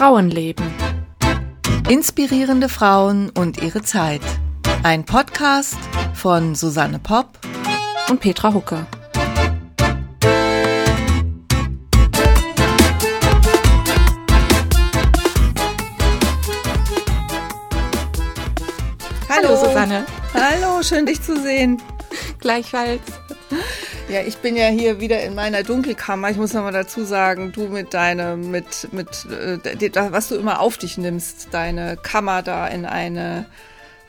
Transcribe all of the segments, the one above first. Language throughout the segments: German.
Frauenleben. Inspirierende Frauen und ihre Zeit. Ein Podcast von Susanne Popp und Petra Hucke. Hallo. Hallo Susanne. Hallo, schön dich zu sehen. Gleichfalls. Ja, ich bin ja hier wieder in meiner Dunkelkammer. Ich muss noch mal dazu sagen, du mit deinem, mit, mit, äh, was du immer auf dich nimmst, deine Kammer da in eine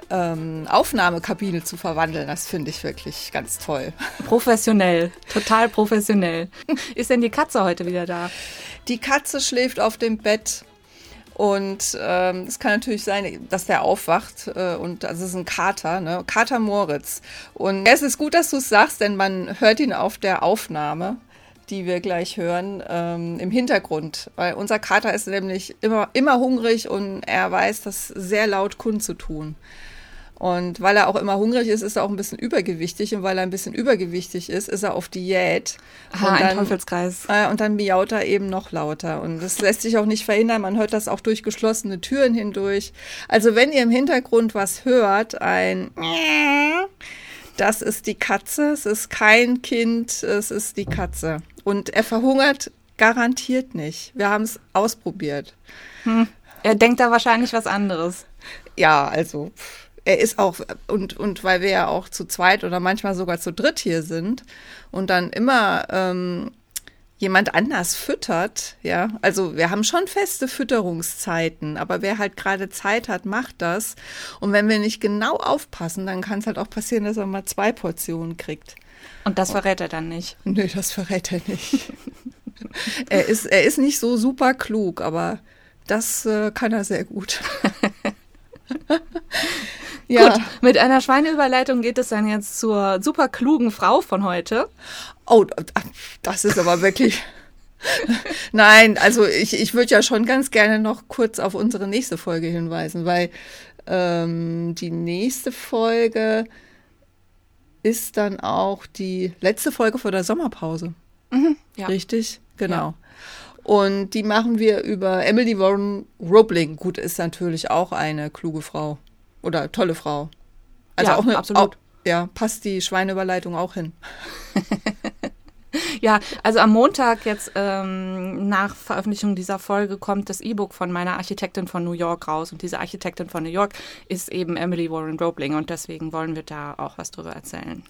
ähm, Aufnahmekabine zu verwandeln, das finde ich wirklich ganz toll. Professionell, total professionell. Ist denn die Katze heute wieder da? Die Katze schläft auf dem Bett und ähm, es kann natürlich sein, dass der aufwacht äh, und das ist ein Kater, ne? Kater Moritz. Und es ist gut, dass du es sagst, denn man hört ihn auf der Aufnahme, die wir gleich hören, ähm, im Hintergrund. Weil unser Kater ist nämlich immer, immer hungrig und er weiß das sehr laut kundzutun. Und weil er auch immer hungrig ist, ist er auch ein bisschen übergewichtig. Und weil er ein bisschen übergewichtig ist, ist er auf Diät. Aha, und ein dann, Teufelskreis. Äh, und dann miaut er eben noch lauter. Und das lässt sich auch nicht verhindern. Man hört das auch durch geschlossene Türen hindurch. Also wenn ihr im Hintergrund was hört, ein das ist die Katze. Es ist kein Kind, es ist die Katze. Und er verhungert garantiert nicht. Wir haben es ausprobiert. Hm. Er denkt da wahrscheinlich was anderes. Ja, also er ist auch, und, und weil wir ja auch zu zweit oder manchmal sogar zu dritt hier sind und dann immer ähm, jemand anders füttert, ja, also wir haben schon feste Fütterungszeiten, aber wer halt gerade Zeit hat, macht das. Und wenn wir nicht genau aufpassen, dann kann es halt auch passieren, dass er mal zwei Portionen kriegt. Und das verrät er dann nicht. Nö, das verrät er nicht. er, ist, er ist nicht so super klug, aber das äh, kann er sehr gut. Ja. Gut, mit einer Schweineüberleitung geht es dann jetzt zur super klugen Frau von heute. Oh, das ist aber wirklich. Nein, also ich, ich würde ja schon ganz gerne noch kurz auf unsere nächste Folge hinweisen, weil ähm, die nächste Folge ist dann auch die letzte Folge vor der Sommerpause. Mhm, ja. Richtig? Genau. Ja. Und die machen wir über Emily Warren Roebling. Gut, ist natürlich auch eine kluge Frau. Oder tolle Frau. Also ja, auch eine, absolut. Auch, ja, passt die Schweineüberleitung auch hin. ja, also am Montag jetzt ähm, nach Veröffentlichung dieser Folge kommt das E-Book von meiner Architektin von New York raus. Und diese Architektin von New York ist eben Emily Warren Roebling und deswegen wollen wir da auch was drüber erzählen.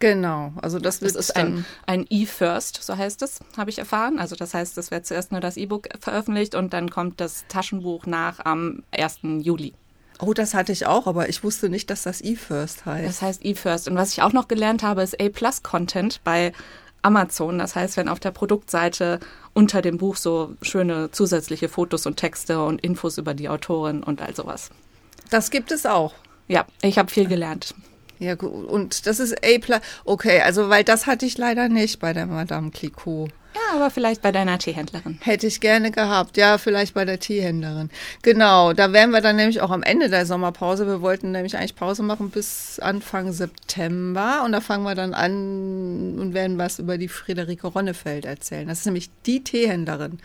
Genau, also das, das ist ein, ein E-First, so heißt es, habe ich erfahren. Also das heißt, es wird zuerst nur das E-Book veröffentlicht und dann kommt das Taschenbuch nach am 1. Juli. Oh, das hatte ich auch, aber ich wusste nicht, dass das eFirst heißt. Das heißt eFirst. Und was ich auch noch gelernt habe, ist A-Plus-Content bei Amazon. Das heißt, wenn auf der Produktseite unter dem Buch so schöne zusätzliche Fotos und Texte und Infos über die Autorin und all sowas. Das gibt es auch. Ja, ich habe viel gelernt. Ja, gut. Und das ist A+. Okay, also weil das hatte ich leider nicht bei der Madame Clicquot. Aber vielleicht bei deiner Teehändlerin. Hätte ich gerne gehabt. Ja, vielleicht bei der Teehändlerin. Genau, da wären wir dann nämlich auch am Ende der Sommerpause. Wir wollten nämlich eigentlich Pause machen bis Anfang September. Und da fangen wir dann an und werden was über die Friederike Ronnefeld erzählen. Das ist nämlich die Teehändlerin.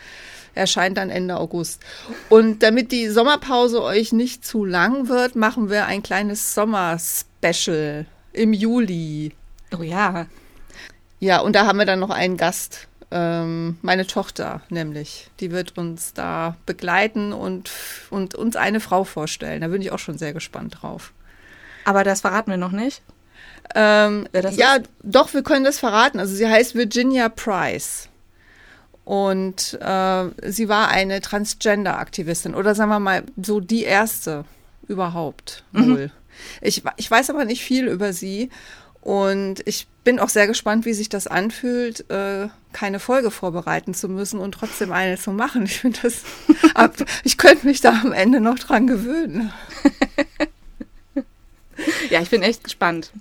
Erscheint dann Ende August. Und damit die Sommerpause euch nicht zu lang wird, machen wir ein kleines Sommer-Special im Juli. Oh ja. Ja, und da haben wir dann noch einen Gast ähm, meine Tochter nämlich. Die wird uns da begleiten und, und uns eine Frau vorstellen. Da bin ich auch schon sehr gespannt drauf. Aber das verraten wir noch nicht. Ähm, ja, ist? doch, wir können das verraten. Also sie heißt Virginia Price. Und äh, sie war eine Transgender-Aktivistin oder sagen wir mal so die erste überhaupt wohl. Mhm. Ich, ich weiß aber nicht viel über sie und ich bin auch sehr gespannt, wie sich das anfühlt, äh, keine Folge vorbereiten zu müssen und trotzdem eine zu machen. Ich finde das, ab, ich könnte mich da am Ende noch dran gewöhnen. Ja, ich bin echt gespannt.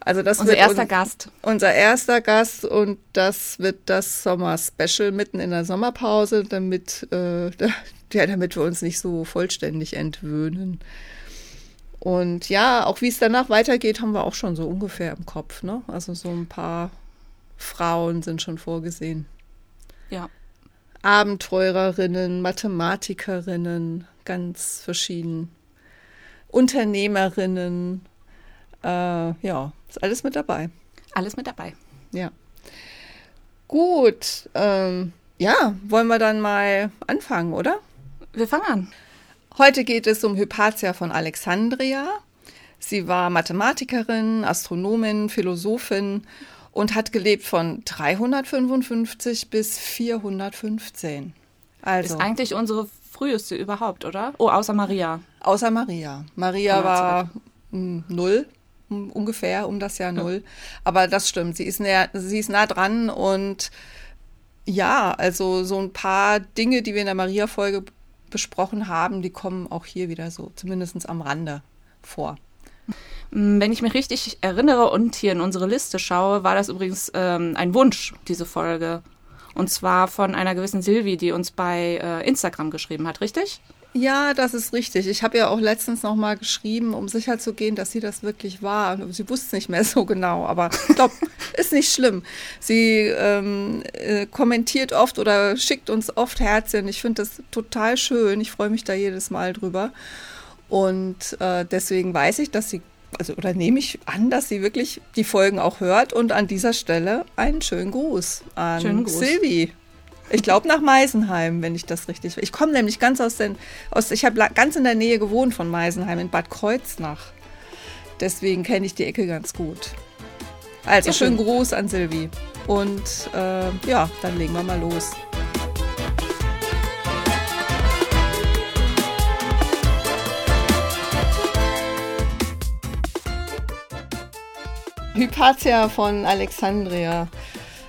Also das unser erster un Gast. Unser erster Gast und das wird das Sommer-Special mitten in der Sommerpause, damit, äh, ja, damit wir uns nicht so vollständig entwöhnen. Und ja, auch wie es danach weitergeht, haben wir auch schon so ungefähr im Kopf. Ne? Also so ein paar Frauen sind schon vorgesehen. Ja. Abenteurerinnen, Mathematikerinnen, ganz verschieden. Unternehmerinnen, äh, ja, ist alles mit dabei. Alles mit dabei. Ja. Gut, ähm, ja, wollen wir dann mal anfangen, oder? Wir fangen an. Heute geht es um Hypatia von Alexandria. Sie war Mathematikerin, Astronomin, Philosophin und hat gelebt von 355 bis 415. Also ist eigentlich unsere früheste überhaupt, oder? Oh, außer Maria. Außer Maria. Maria war mh, null ungefähr um das Jahr null. Ja. Aber das stimmt. Sie ist näher, sie ist nah dran und ja, also so ein paar Dinge, die wir in der Maria-Folge besprochen haben, die kommen auch hier wieder so, zumindest am Rande vor. Mm, wenn ich mich richtig erinnere und hier in unsere Liste schaue, war das übrigens ähm, ein Wunsch, diese Folge. Und zwar von einer gewissen Silvi, die uns bei äh, Instagram geschrieben hat, richtig? Ja, das ist richtig. Ich habe ja auch letztens noch mal geschrieben, um sicher zu gehen, dass sie das wirklich war. Sie wusste es nicht mehr so genau, aber ich glaube, ist nicht schlimm. Sie ähm, äh, kommentiert oft oder schickt uns oft Herzchen. Ich finde das total schön. Ich freue mich da jedes Mal drüber. Und äh, deswegen weiß ich, dass sie also oder nehme ich an, dass sie wirklich die Folgen auch hört und an dieser Stelle einen schönen Gruß an schönen Gruß. Silvi. Ich glaube nach Meisenheim, wenn ich das richtig. Ich komme nämlich ganz aus den, aus, ich habe ganz in der Nähe gewohnt von Meisenheim in Bad Kreuznach. Deswegen kenne ich die Ecke ganz gut. Also ja, schönen Gruß an Silvi. Und äh, ja, dann legen wir mal los. Hypatia von Alexandria.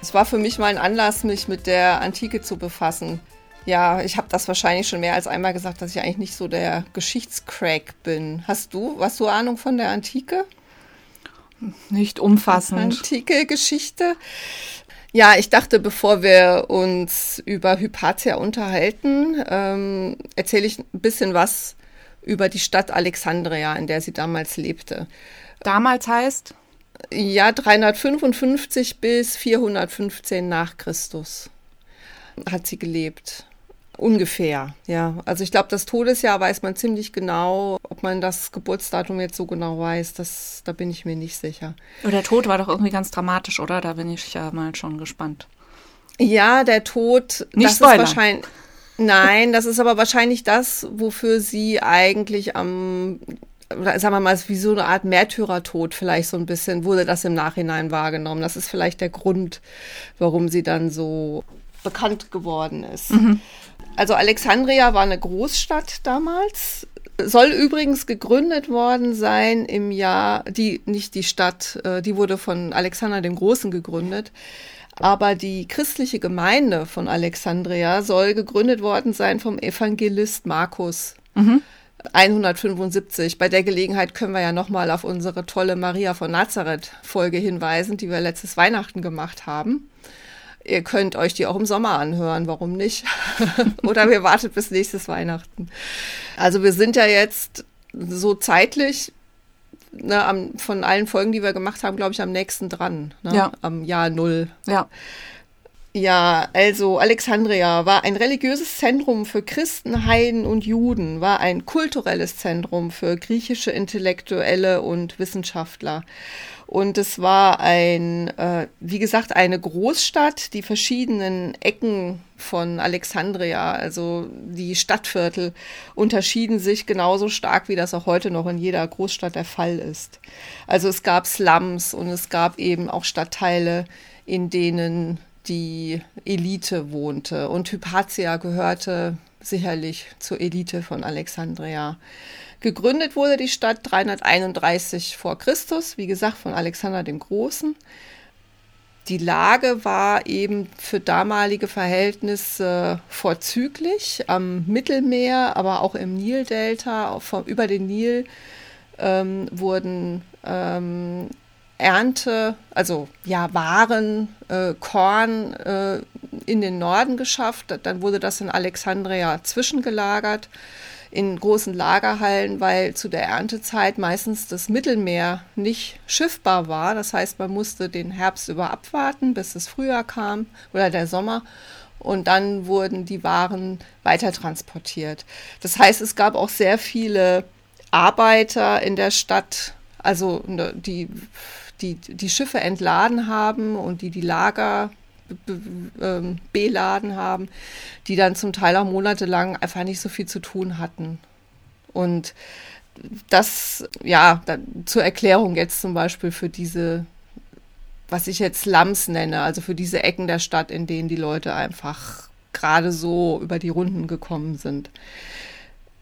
Es war für mich mal ein Anlass, mich mit der Antike zu befassen. Ja, ich habe das wahrscheinlich schon mehr als einmal gesagt, dass ich eigentlich nicht so der Geschichtscrack bin. Hast du, hast du Ahnung von der Antike? Nicht umfassend. Antike Geschichte. Ja, ich dachte, bevor wir uns über Hypatia unterhalten, ähm, erzähle ich ein bisschen was über die Stadt Alexandria, in der sie damals lebte. Damals heißt? Ja, 355 bis 415 nach Christus hat sie gelebt. Ungefähr, ja. Also ich glaube, das Todesjahr weiß man ziemlich genau. Ob man das Geburtsdatum jetzt so genau weiß, das, da bin ich mir nicht sicher. Und der Tod war doch irgendwie ganz dramatisch, oder? Da bin ich ja mal schon gespannt. Ja, der Tod, nicht das Spoiler. ist wahrscheinlich. Nein, das ist aber wahrscheinlich das, wofür sie eigentlich am sagen wir mal, wie so eine Art Märtyrertod vielleicht so ein bisschen, wurde das im Nachhinein wahrgenommen. Das ist vielleicht der Grund, warum sie dann so bekannt geworden ist. Mhm. Also Alexandria war eine Großstadt damals. Soll übrigens gegründet worden sein im Jahr, die, nicht die Stadt, äh, die wurde von Alexander dem Großen gegründet. Aber die christliche Gemeinde von Alexandria soll gegründet worden sein vom Evangelist Markus. Mhm. 175. Bei der Gelegenheit können wir ja nochmal auf unsere tolle Maria von Nazareth Folge hinweisen, die wir letztes Weihnachten gemacht haben. Ihr könnt euch die auch im Sommer anhören, warum nicht? Oder wir wartet bis nächstes Weihnachten. Also wir sind ja jetzt so zeitlich ne, am, von allen Folgen, die wir gemacht haben, glaube ich, am nächsten dran. Ne? Ja. Am Jahr Null. Ja. Ja, also Alexandria war ein religiöses Zentrum für Christen, Heiden und Juden, war ein kulturelles Zentrum für griechische Intellektuelle und Wissenschaftler. Und es war ein, äh, wie gesagt, eine Großstadt, die verschiedenen Ecken von Alexandria, also die Stadtviertel, unterschieden sich genauso stark, wie das auch heute noch in jeder Großstadt der Fall ist. Also es gab Slums und es gab eben auch Stadtteile, in denen die Elite wohnte. Und Hypatia gehörte sicherlich zur Elite von Alexandria. Gegründet wurde die Stadt 331 vor Christus, wie gesagt, von Alexander dem Großen. Die Lage war eben für damalige Verhältnisse vorzüglich am Mittelmeer, aber auch im Nildelta, über den Nil ähm, wurden ähm, Ernte, also ja, Waren, äh, Korn äh, in den Norden geschafft. Dann wurde das in Alexandria zwischengelagert in großen Lagerhallen, weil zu der Erntezeit meistens das Mittelmeer nicht schiffbar war. Das heißt, man musste den Herbst über abwarten, bis das Frühjahr kam oder der Sommer. und dann wurden die Waren weiter transportiert. Das heißt, es gab auch sehr viele Arbeiter in der Stadt, also ne, die die, die Schiffe entladen haben und die die Lager ähm, beladen haben, die dann zum Teil auch monatelang einfach nicht so viel zu tun hatten. Und das, ja, zur Erklärung jetzt zum Beispiel für diese, was ich jetzt Slums nenne, also für diese Ecken der Stadt, in denen die Leute einfach gerade so über die Runden gekommen sind.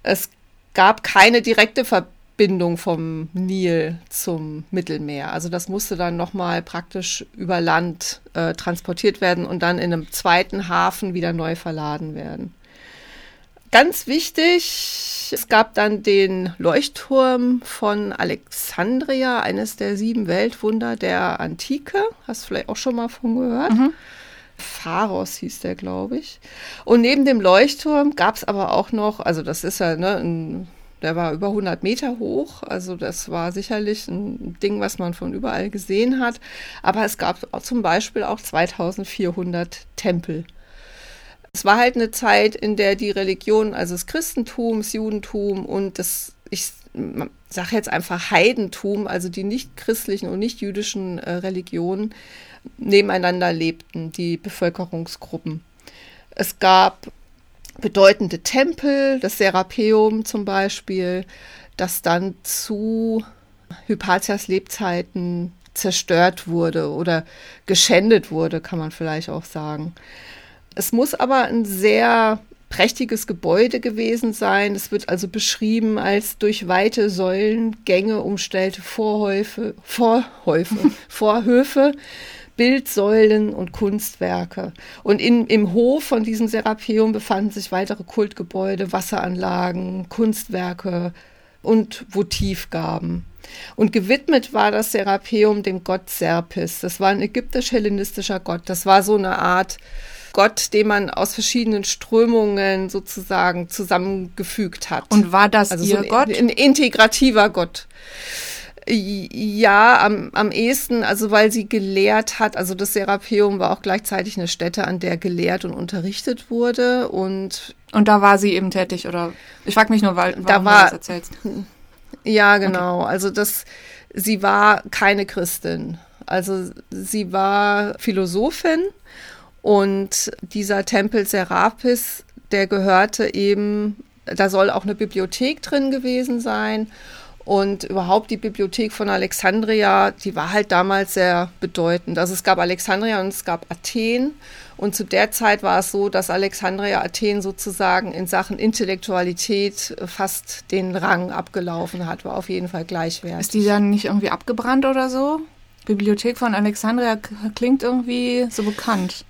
Es gab keine direkte Verbindung Verbindung vom Nil zum Mittelmeer. Also das musste dann nochmal praktisch über Land äh, transportiert werden und dann in einem zweiten Hafen wieder neu verladen werden. Ganz wichtig, es gab dann den Leuchtturm von Alexandria, eines der sieben Weltwunder der Antike. Hast du vielleicht auch schon mal von gehört? Mhm. Pharos hieß der, glaube ich. Und neben dem Leuchtturm gab es aber auch noch, also das ist ja ne, ein der war über 100 Meter hoch, also das war sicherlich ein Ding, was man von überall gesehen hat. Aber es gab zum Beispiel auch 2400 Tempel. Es war halt eine Zeit, in der die Religion, also das Christentum, das Judentum und das, ich sage jetzt einfach Heidentum, also die nicht christlichen und nicht jüdischen äh, Religionen, nebeneinander lebten, die Bevölkerungsgruppen. Es gab bedeutende Tempel, das Serapeum zum Beispiel, das dann zu Hypatias Lebzeiten zerstört wurde oder geschändet wurde, kann man vielleicht auch sagen. Es muss aber ein sehr prächtiges Gebäude gewesen sein. Es wird also beschrieben als durch weite Säulengänge umstellte Vorhäufe, Vorhäufe, Vorhöfe Bildsäulen und Kunstwerke. Und in, im Hof von diesem Serapeum befanden sich weitere Kultgebäude, Wasseranlagen, Kunstwerke und Votivgaben. Und gewidmet war das Serapeum dem Gott Serpis. Das war ein ägyptisch-hellenistischer Gott. Das war so eine Art Gott, den man aus verschiedenen Strömungen sozusagen zusammengefügt hat. Und war das also ihr so ein, Gott? Ein integrativer Gott. Ja, am, am ehesten, also weil sie gelehrt hat, also das Serapeum war auch gleichzeitig eine Stätte, an der gelehrt und unterrichtet wurde und und da war sie eben tätig oder ich frage mich nur, weil da war, du das erzählst. Ja, genau. Okay. Also das, sie war keine Christin. Also sie war Philosophin und dieser Tempel Serapis, der gehörte eben, da soll auch eine Bibliothek drin gewesen sein. Und überhaupt die Bibliothek von Alexandria, die war halt damals sehr bedeutend. Also es gab Alexandria und es gab Athen. Und zu der Zeit war es so, dass Alexandria Athen sozusagen in Sachen Intellektualität fast den Rang abgelaufen hat, war auf jeden Fall gleichwertig. Ist die dann nicht irgendwie abgebrannt oder so? Bibliothek von Alexandria klingt irgendwie so bekannt.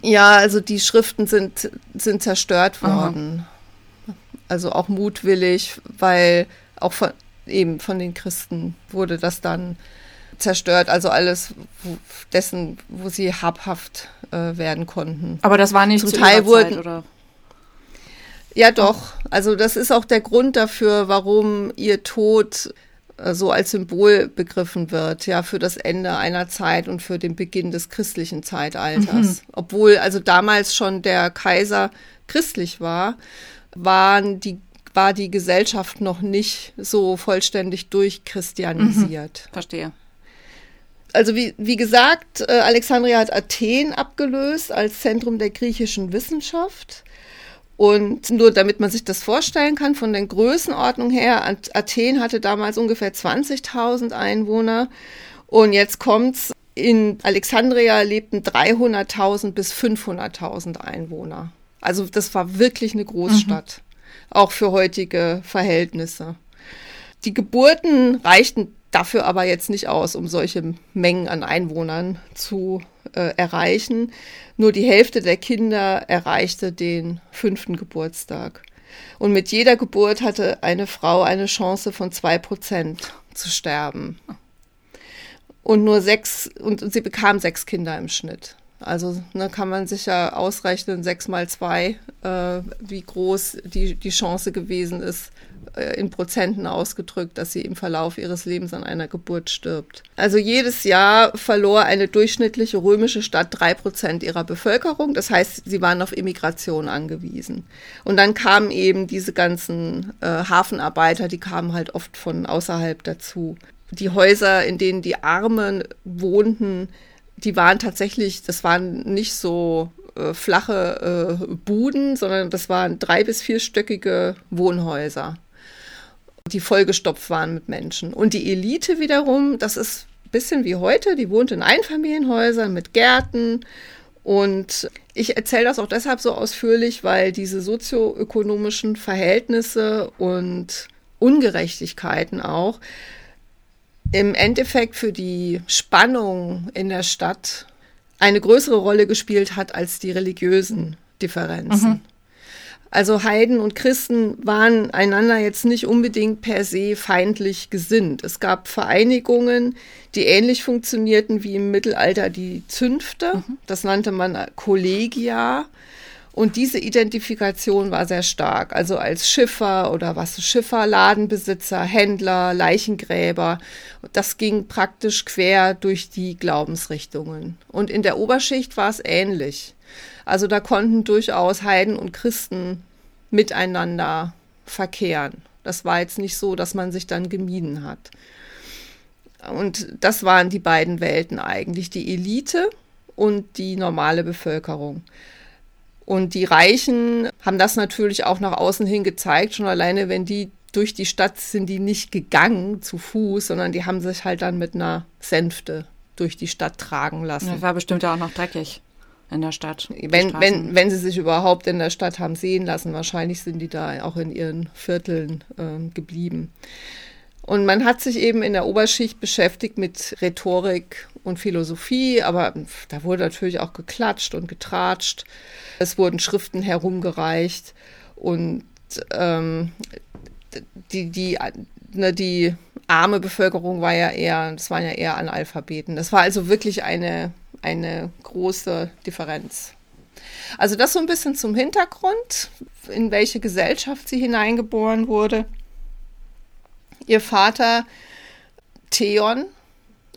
Ja, also die Schriften sind, sind zerstört worden. Aha. Also auch mutwillig, weil auch von eben von den Christen wurde das dann zerstört, also alles wo, dessen, wo sie habhaft äh, werden konnten. Aber das war nicht zum zu Teil wurden, Zeit, oder? Ja, doch. Also das ist auch der Grund dafür, warum ihr Tod äh, so als Symbol begriffen wird, ja, für das Ende einer Zeit und für den Beginn des christlichen Zeitalters. Mhm. Obwohl also damals schon der Kaiser christlich war, waren die war die Gesellschaft noch nicht so vollständig durchchristianisiert. Mhm, verstehe. Also wie, wie gesagt, äh, Alexandria hat Athen abgelöst als Zentrum der griechischen Wissenschaft. Und nur damit man sich das vorstellen kann, von den Größenordnungen her, Athen hatte damals ungefähr 20.000 Einwohner. Und jetzt kommt's, in Alexandria lebten 300.000 bis 500.000 Einwohner. Also das war wirklich eine Großstadt. Auch für heutige Verhältnisse. Die Geburten reichten dafür aber jetzt nicht aus, um solche Mengen an Einwohnern zu äh, erreichen. Nur die Hälfte der Kinder erreichte den fünften Geburtstag. Und mit jeder Geburt hatte eine Frau eine Chance von zwei Prozent zu sterben. Und nur sechs, und sie bekam sechs Kinder im Schnitt. Also ne, kann man sich ja ausrechnen, sechs mal zwei, äh, wie groß die, die Chance gewesen ist, äh, in Prozenten ausgedrückt, dass sie im Verlauf ihres Lebens an einer Geburt stirbt. Also jedes Jahr verlor eine durchschnittliche römische Stadt drei Prozent ihrer Bevölkerung. Das heißt, sie waren auf Immigration angewiesen. Und dann kamen eben diese ganzen äh, Hafenarbeiter, die kamen halt oft von außerhalb dazu. Die Häuser, in denen die Armen wohnten, die waren tatsächlich, das waren nicht so äh, flache äh, Buden, sondern das waren drei- bis vierstöckige Wohnhäuser, die vollgestopft waren mit Menschen. Und die Elite wiederum, das ist ein bisschen wie heute, die wohnt in Einfamilienhäusern mit Gärten. Und ich erzähle das auch deshalb so ausführlich, weil diese sozioökonomischen Verhältnisse und Ungerechtigkeiten auch im Endeffekt für die Spannung in der Stadt eine größere Rolle gespielt hat als die religiösen Differenzen. Mhm. Also Heiden und Christen waren einander jetzt nicht unbedingt per se feindlich gesinnt. Es gab Vereinigungen, die ähnlich funktionierten wie im Mittelalter die Zünfte. Mhm. Das nannte man Collegia. Und diese Identifikation war sehr stark. Also als Schiffer oder was Schiffer, Ladenbesitzer, Händler, Leichengräber. Das ging praktisch quer durch die Glaubensrichtungen. Und in der Oberschicht war es ähnlich. Also da konnten durchaus Heiden und Christen miteinander verkehren. Das war jetzt nicht so, dass man sich dann gemieden hat. Und das waren die beiden Welten eigentlich, die Elite und die normale Bevölkerung. Und die Reichen haben das natürlich auch nach außen hin gezeigt, schon alleine, wenn die durch die Stadt sind, die nicht gegangen zu Fuß, sondern die haben sich halt dann mit einer Sänfte durch die Stadt tragen lassen. Das war bestimmt ja auch noch dreckig in der Stadt. Wenn, wenn, wenn sie sich überhaupt in der Stadt haben sehen lassen, wahrscheinlich sind die da auch in ihren Vierteln äh, geblieben. Und man hat sich eben in der Oberschicht beschäftigt mit Rhetorik und Philosophie, aber da wurde natürlich auch geklatscht und getratscht. Es wurden Schriften herumgereicht und ähm, die, die, ne, die arme Bevölkerung war ja eher, das waren ja eher Analphabeten. Das war also wirklich eine, eine große Differenz. Also das so ein bisschen zum Hintergrund, in welche Gesellschaft sie hineingeboren wurde. Ihr Vater Theon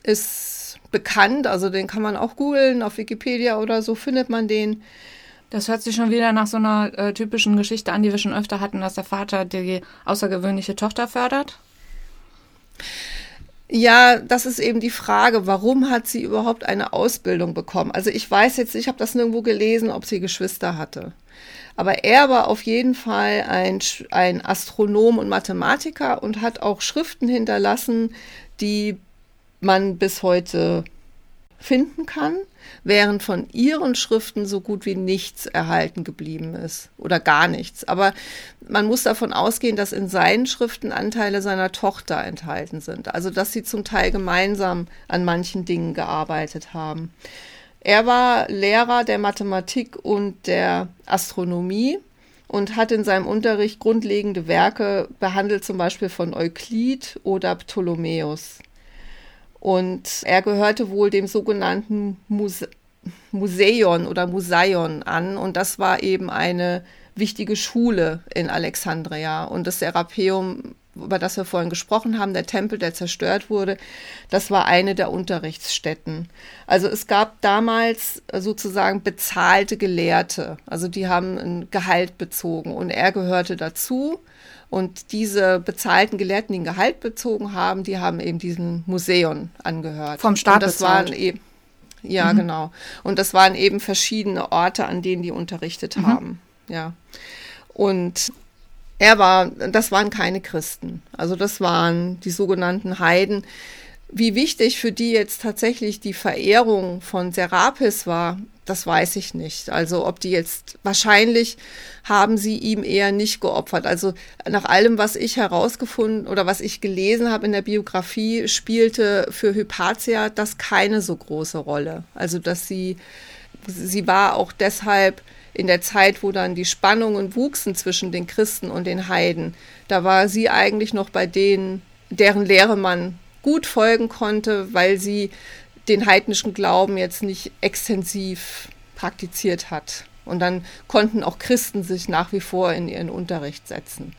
ist bekannt, also den kann man auch googeln, auf Wikipedia oder so findet man den. Das hört sich schon wieder nach so einer äh, typischen Geschichte an, die wir schon öfter hatten, dass der Vater die außergewöhnliche Tochter fördert. Ja, das ist eben die Frage, warum hat sie überhaupt eine Ausbildung bekommen? Also ich weiß jetzt, ich habe das nirgendwo gelesen, ob sie Geschwister hatte. Aber er war auf jeden Fall ein, ein Astronom und Mathematiker und hat auch Schriften hinterlassen, die man bis heute finden kann, während von ihren Schriften so gut wie nichts erhalten geblieben ist oder gar nichts. Aber man muss davon ausgehen, dass in seinen Schriften Anteile seiner Tochter enthalten sind, also dass sie zum Teil gemeinsam an manchen Dingen gearbeitet haben. Er war Lehrer der Mathematik und der Astronomie und hat in seinem Unterricht grundlegende Werke behandelt, zum Beispiel von Euklid oder Ptolemäus. Und er gehörte wohl dem sogenannten Muse Museion oder Museion an. Und das war eben eine wichtige Schule in Alexandria. Und das Serapeum über das wir vorhin gesprochen haben, der Tempel, der zerstört wurde, das war eine der Unterrichtsstätten. Also es gab damals sozusagen bezahlte Gelehrte, also die haben ein Gehalt bezogen und er gehörte dazu. Und diese bezahlten Gelehrten, die ein Gehalt bezogen haben, die haben eben diesem Museum angehört. Vom Staat und das bezahlt. waren eben ja, mhm. genau. Und das waren eben verschiedene Orte, an denen die unterrichtet mhm. haben. Ja. Und er war, das waren keine Christen. Also das waren die sogenannten Heiden. Wie wichtig für die jetzt tatsächlich die Verehrung von Serapis war, das weiß ich nicht. Also ob die jetzt, wahrscheinlich haben sie ihm eher nicht geopfert. Also nach allem, was ich herausgefunden oder was ich gelesen habe in der Biografie, spielte für Hypatia das keine so große Rolle. Also dass sie, sie war auch deshalb in der Zeit, wo dann die Spannungen wuchsen zwischen den Christen und den Heiden, da war sie eigentlich noch bei denen, deren Lehre man gut folgen konnte, weil sie den heidnischen Glauben jetzt nicht extensiv praktiziert hat. Und dann konnten auch Christen sich nach wie vor in ihren Unterricht setzen.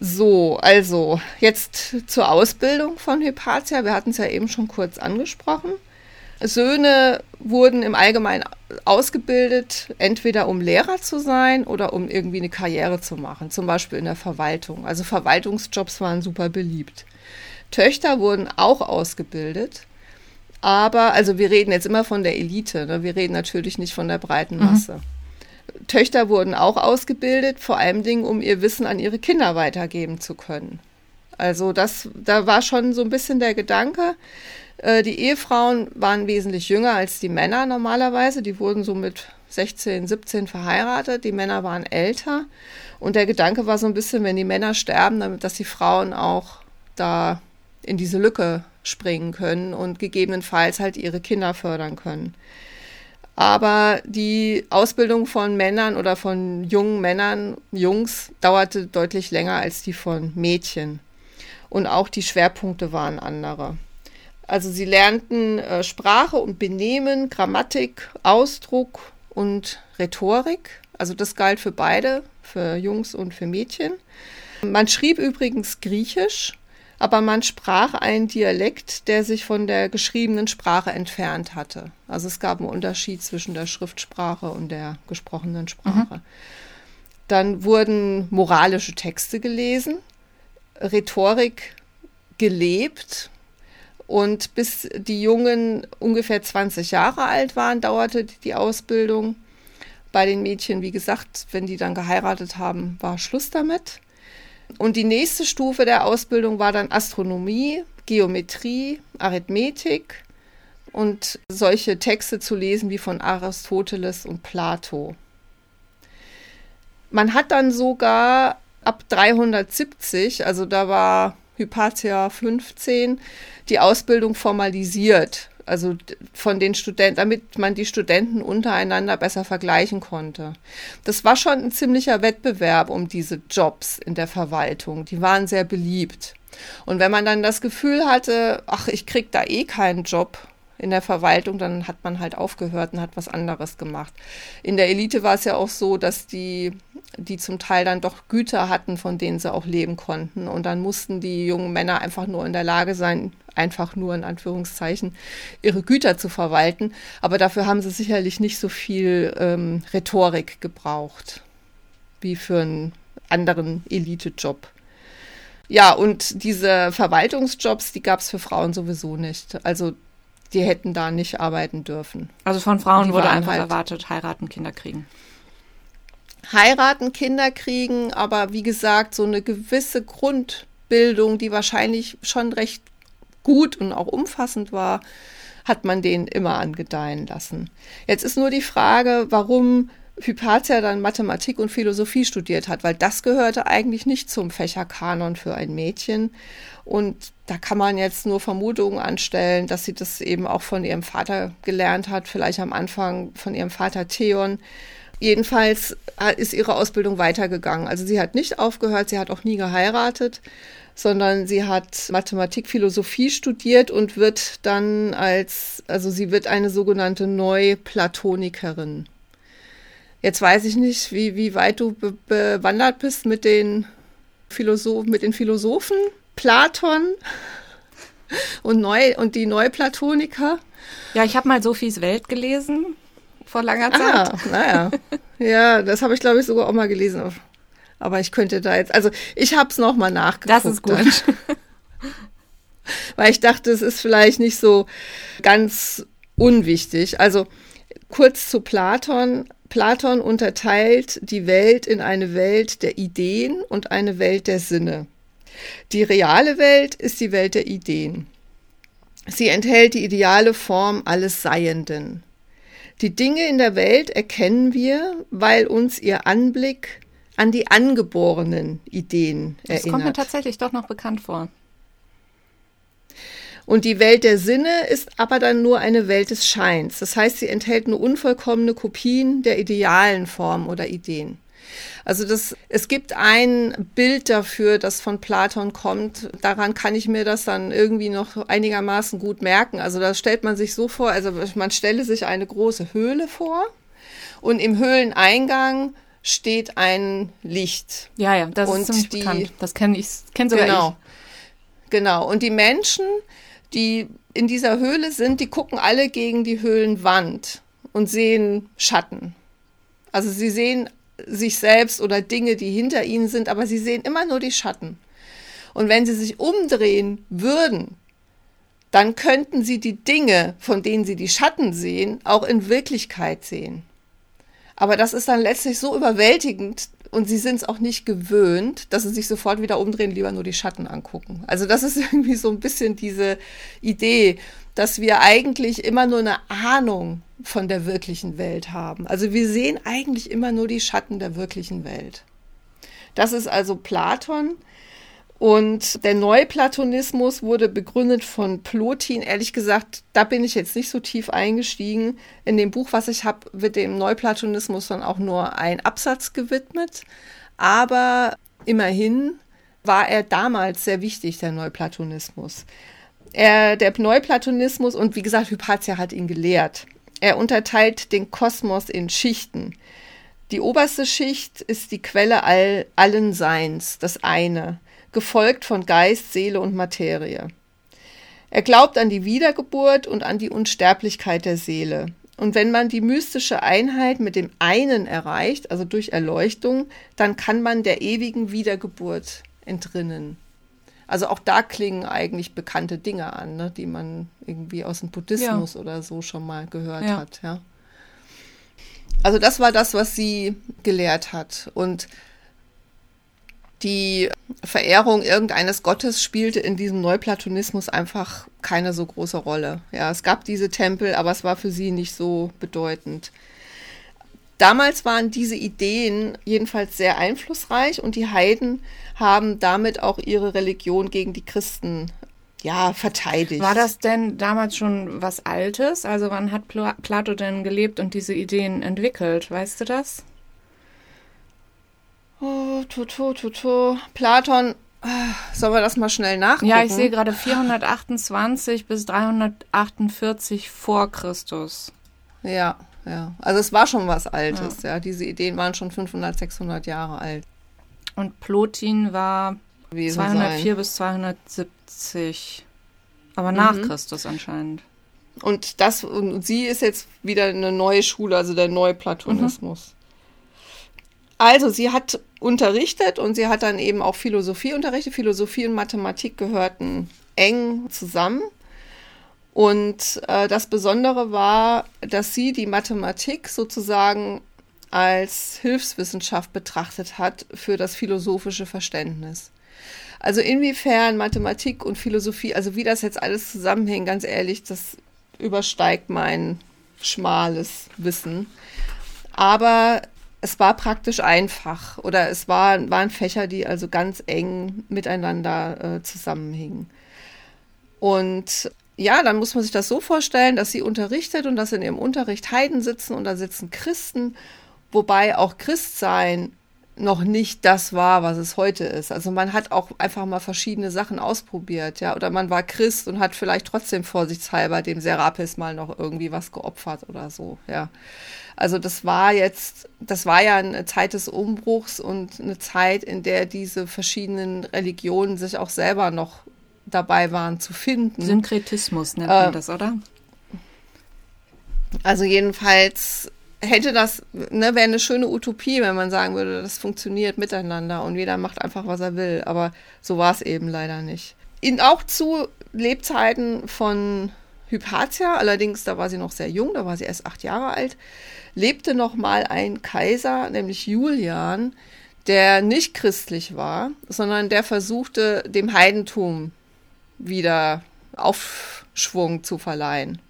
So, also jetzt zur Ausbildung von Hypatia. Wir hatten es ja eben schon kurz angesprochen. Söhne wurden im Allgemeinen ausgebildet, entweder um Lehrer zu sein oder um irgendwie eine Karriere zu machen, zum Beispiel in der Verwaltung. Also Verwaltungsjobs waren super beliebt. Töchter wurden auch ausgebildet, aber, also wir reden jetzt immer von der Elite, ne? wir reden natürlich nicht von der breiten mhm. Masse. Mhm. Töchter wurden auch ausgebildet, vor allem Dingen, um ihr Wissen an ihre Kinder weitergeben zu können. Also das, da war schon so ein bisschen der Gedanke, äh, die Ehefrauen waren wesentlich jünger als die Männer normalerweise. Die wurden so mit 16, 17 verheiratet. Die Männer waren älter. Und der Gedanke war so ein bisschen, wenn die Männer sterben, damit, dass die Frauen auch da in diese Lücke springen können und gegebenenfalls halt ihre Kinder fördern können. Aber die Ausbildung von Männern oder von jungen Männern, Jungs, dauerte deutlich länger als die von Mädchen. Und auch die Schwerpunkte waren andere. Also sie lernten äh, Sprache und Benehmen, Grammatik, Ausdruck und Rhetorik. Also das galt für beide, für Jungs und für Mädchen. Man schrieb übrigens Griechisch, aber man sprach einen Dialekt, der sich von der geschriebenen Sprache entfernt hatte. Also es gab einen Unterschied zwischen der Schriftsprache und der gesprochenen Sprache. Mhm. Dann wurden moralische Texte gelesen, Rhetorik gelebt, und bis die Jungen ungefähr 20 Jahre alt waren, dauerte die Ausbildung. Bei den Mädchen, wie gesagt, wenn die dann geheiratet haben, war Schluss damit. Und die nächste Stufe der Ausbildung war dann Astronomie, Geometrie, Arithmetik und solche Texte zu lesen wie von Aristoteles und Plato. Man hat dann sogar ab 370, also da war Hypatia 15, die Ausbildung formalisiert, also von den Studenten, damit man die Studenten untereinander besser vergleichen konnte. Das war schon ein ziemlicher Wettbewerb um diese Jobs in der Verwaltung. Die waren sehr beliebt. Und wenn man dann das Gefühl hatte, ach, ich krieg da eh keinen Job, in der Verwaltung, dann hat man halt aufgehört und hat was anderes gemacht. In der Elite war es ja auch so, dass die, die zum Teil dann doch Güter hatten, von denen sie auch leben konnten. Und dann mussten die jungen Männer einfach nur in der Lage sein, einfach nur in Anführungszeichen, ihre Güter zu verwalten. Aber dafür haben sie sicherlich nicht so viel ähm, Rhetorik gebraucht, wie für einen anderen Elite-Job. Ja, und diese Verwaltungsjobs, die gab es für Frauen sowieso nicht. Also die hätten da nicht arbeiten dürfen. Also von Frauen wurde einfach halt erwartet, heiraten, Kinder kriegen. Heiraten, Kinder kriegen, aber wie gesagt, so eine gewisse Grundbildung, die wahrscheinlich schon recht gut und auch umfassend war, hat man denen immer angedeihen lassen. Jetzt ist nur die Frage, warum Hypatia dann Mathematik und Philosophie studiert hat, weil das gehörte eigentlich nicht zum Fächerkanon für ein Mädchen. Und da kann man jetzt nur Vermutungen anstellen, dass sie das eben auch von ihrem Vater gelernt hat, vielleicht am Anfang von ihrem Vater Theon. Jedenfalls ist ihre Ausbildung weitergegangen. Also sie hat nicht aufgehört, sie hat auch nie geheiratet, sondern sie hat Mathematik, Philosophie studiert und wird dann als, also sie wird eine sogenannte Neuplatonikerin. Jetzt weiß ich nicht, wie, wie weit du be bewandert bist mit den, Philosoph mit den Philosophen. Platon und, Neu und die Neuplatoniker. Ja, ich habe mal Sophies Welt gelesen vor langer Zeit. Ah, naja. ja, das habe ich, glaube ich, sogar auch mal gelesen. Aber ich könnte da jetzt, also ich habe es nochmal nachgeguckt. Das ist gut. Weil ich dachte, es ist vielleicht nicht so ganz unwichtig. Also kurz zu Platon. Platon unterteilt die Welt in eine Welt der Ideen und eine Welt der Sinne. Die reale Welt ist die Welt der Ideen. Sie enthält die ideale Form alles Seienden. Die Dinge in der Welt erkennen wir, weil uns ihr Anblick an die angeborenen Ideen erinnert. Das kommt mir tatsächlich doch noch bekannt vor. Und die Welt der Sinne ist aber dann nur eine Welt des Scheins. Das heißt, sie enthält nur unvollkommene Kopien der idealen Formen oder Ideen. Also das, es gibt ein Bild dafür, das von Platon kommt. Daran kann ich mir das dann irgendwie noch einigermaßen gut merken. Also da stellt man sich so vor, also man stelle sich eine große Höhle vor und im Höhleneingang steht ein Licht. Ja, ja, das Und ist ziemlich die- bekannt. Das kenne ich, kenn sogar Genau. ich. Genau. Und die Menschen, die in dieser Höhle sind, die gucken alle gegen die Höhlenwand und sehen Schatten. Also sie sehen sich selbst oder Dinge, die hinter ihnen sind, aber sie sehen immer nur die Schatten. Und wenn sie sich umdrehen würden, dann könnten sie die Dinge, von denen sie die Schatten sehen, auch in Wirklichkeit sehen. Aber das ist dann letztlich so überwältigend und sie sind es auch nicht gewöhnt, dass sie sich sofort wieder umdrehen, lieber nur die Schatten angucken. Also das ist irgendwie so ein bisschen diese Idee, dass wir eigentlich immer nur eine Ahnung von der wirklichen Welt haben. Also wir sehen eigentlich immer nur die Schatten der wirklichen Welt. Das ist also Platon. Und der Neuplatonismus wurde begründet von Plotin. Ehrlich gesagt, da bin ich jetzt nicht so tief eingestiegen. In dem Buch, was ich habe, wird dem Neuplatonismus dann auch nur ein Absatz gewidmet. Aber immerhin war er damals sehr wichtig, der Neuplatonismus. Er, der Neuplatonismus, und wie gesagt, Hypatia hat ihn gelehrt. Er unterteilt den Kosmos in Schichten. Die oberste Schicht ist die Quelle all, allen Seins, das eine, gefolgt von Geist, Seele und Materie. Er glaubt an die Wiedergeburt und an die Unsterblichkeit der Seele. Und wenn man die mystische Einheit mit dem einen erreicht, also durch Erleuchtung, dann kann man der ewigen Wiedergeburt entrinnen. Also auch da klingen eigentlich bekannte Dinge an, ne, die man irgendwie aus dem Buddhismus oder so schon mal gehört Ja. hat, ja. Also das war das, was sie gelehrt hat. Und die Verehrung irgendeines Gottes spielte in diesem Neuplatonismus einfach keine so große Rolle. Ja, es gab diese Tempel, aber es war für sie nicht so bedeutend. Damals waren diese Ideen jedenfalls sehr einflussreich und die Heiden haben damit auch ihre Religion gegen die Christen ja verteidigt. War das denn damals schon was Altes? Also wann hat Pla Plato denn gelebt und diese Ideen entwickelt? Weißt du das? Oh, Toto, Toto. Platon, ah, sollen wir das mal schnell nachgucken? Ja, ich sehe gerade 428 bis 348 vor Christus. Ja, ja. Also es war schon was Altes, ja. Diese Ideen waren schon 500, 600 Jahre alt Und Plotin war gewesen 204 sein. bis 270. Aber nach Mhm. Christus anscheinend. Und das, und sie ist jetzt wieder eine neue Schule, also der Neuplatonismus. Also, sie hat unterrichtet und sie hat dann eben auch Philosophie unterrichtet. Philosophie und Mathematik gehörten eng zusammen. Und äh, das Besondere war, dass sie die Mathematik sozusagen als Hilfswissenschaft betrachtet hat für das philosophische Verständnis. Also inwiefern Mathematik und Philosophie, also wie das jetzt alles zusammenhängt, ganz ehrlich, das übersteigt mein schmales Wissen. Aber es war praktisch einfach oder es war, waren Fächer, die also ganz eng miteinander äh, zusammenhingen. Und ja, dann muss man sich das so vorstellen, dass sie unterrichtet und dass in ihrem Unterricht Heiden sitzen und da sitzen Christen, wobei auch Christsein noch nicht das war, was es heute ist. Also man hat auch einfach mal verschiedene Sachen ausprobiert, ja, oder man war Christ und hat vielleicht trotzdem vorsichtshalber dem Serapis mal noch irgendwie was geopfert oder so, ja. Also das war jetzt, das war ja eine Zeit des Umbruchs und eine Zeit, in der diese verschiedenen Religionen sich auch selber noch dabei waren zu finden. Synkretismus nennt man Äh, das, oder? Also jedenfalls hätte das, ne, wäre eine schöne Utopie, wenn man sagen würde, das funktioniert miteinander und jeder macht einfach, was er will. Aber so war es eben leider nicht. In, auch zu Lebzeiten von Hypatia, allerdings da war sie noch sehr jung, da war sie erst acht Jahre alt, lebte noch mal ein Kaiser, nämlich Julian, der nicht christlich war, sondern der versuchte, dem Heidentum wieder Aufschwung zu verleihen.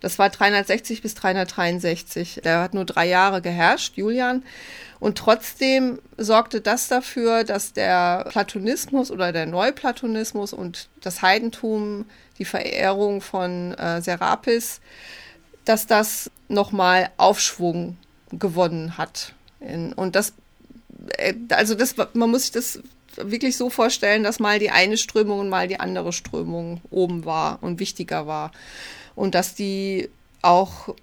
Das war 360 bis 363. Der hat nur drei Jahre geherrscht, Julian. Und trotzdem sorgte das dafür, dass der Platonismus oder der Neuplatonismus und das Heidentum, die Verehrung von äh, Serapis, dass das nochmal Aufschwung gewonnen hat. In, und das, äh, also das, man muss sich das wirklich so vorstellen, dass mal die eine Strömung und mal die andere Strömung oben war und wichtiger war. Und dass die auch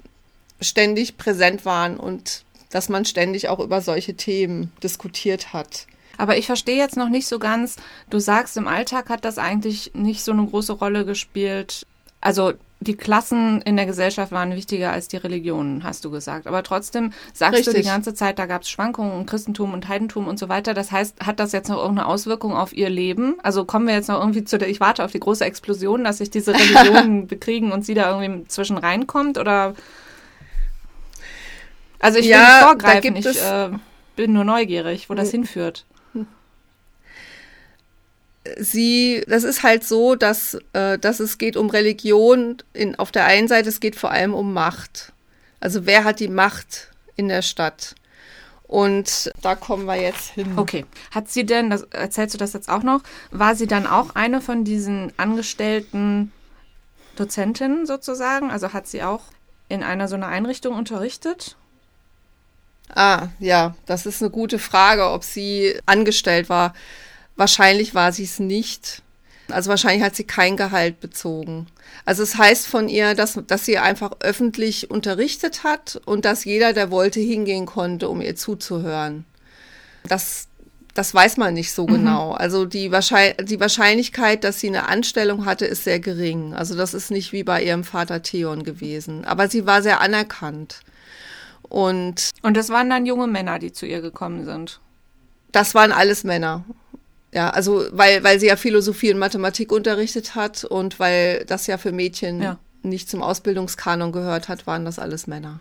ständig präsent waren und dass man ständig auch über solche Themen diskutiert hat. Aber ich verstehe jetzt noch nicht so ganz, du sagst, im Alltag hat das eigentlich nicht so eine große Rolle gespielt. Also die Klassen in der Gesellschaft waren wichtiger als die Religionen, hast du gesagt. Aber trotzdem sagst Richtig. du die ganze Zeit, da gab es Schwankungen und Christentum und Heidentum und so weiter. Das heißt, hat das jetzt noch irgendeine Auswirkung auf ihr Leben? Also kommen wir jetzt noch irgendwie zu der, ich warte auf die große Explosion, dass sich diese Religionen bekriegen und sie da irgendwie zwischen reinkommt? Oder also ich will ja, nicht vorgreifen, ich äh, bin nur neugierig, wo das hinführt sie, das ist halt so, dass, äh, dass es geht um Religion. In, auf der einen Seite, es geht vor allem um Macht. Also wer hat die Macht in der Stadt? Und da kommen wir jetzt hin. Okay. Hat sie denn, das, erzählst du das jetzt auch noch, war sie dann auch eine von diesen angestellten Dozentinnen sozusagen? Also hat sie auch in einer so einer Einrichtung unterrichtet? Ah, ja, das ist eine gute Frage, ob sie angestellt war. Wahrscheinlich war sie es nicht. Also wahrscheinlich hat sie kein Gehalt bezogen. Also es heißt von ihr, dass, dass sie einfach öffentlich unterrichtet hat und dass jeder, der wollte, hingehen konnte, um ihr zuzuhören. Das, das weiß man nicht so mhm. genau. Also die, Wahrscheinlich die Wahrscheinlichkeit, dass sie eine Anstellung hatte, ist sehr gering. Also das ist nicht wie bei ihrem Vater Theon gewesen. Aber sie war sehr anerkannt. Und, und das waren dann junge Männer, die zu ihr gekommen sind. Das waren alles Männer. Ja, also weil, weil sie ja Philosophie und Mathematik unterrichtet hat und weil das ja für Mädchen ja. nicht zum Ausbildungskanon gehört hat, waren das alles Männer.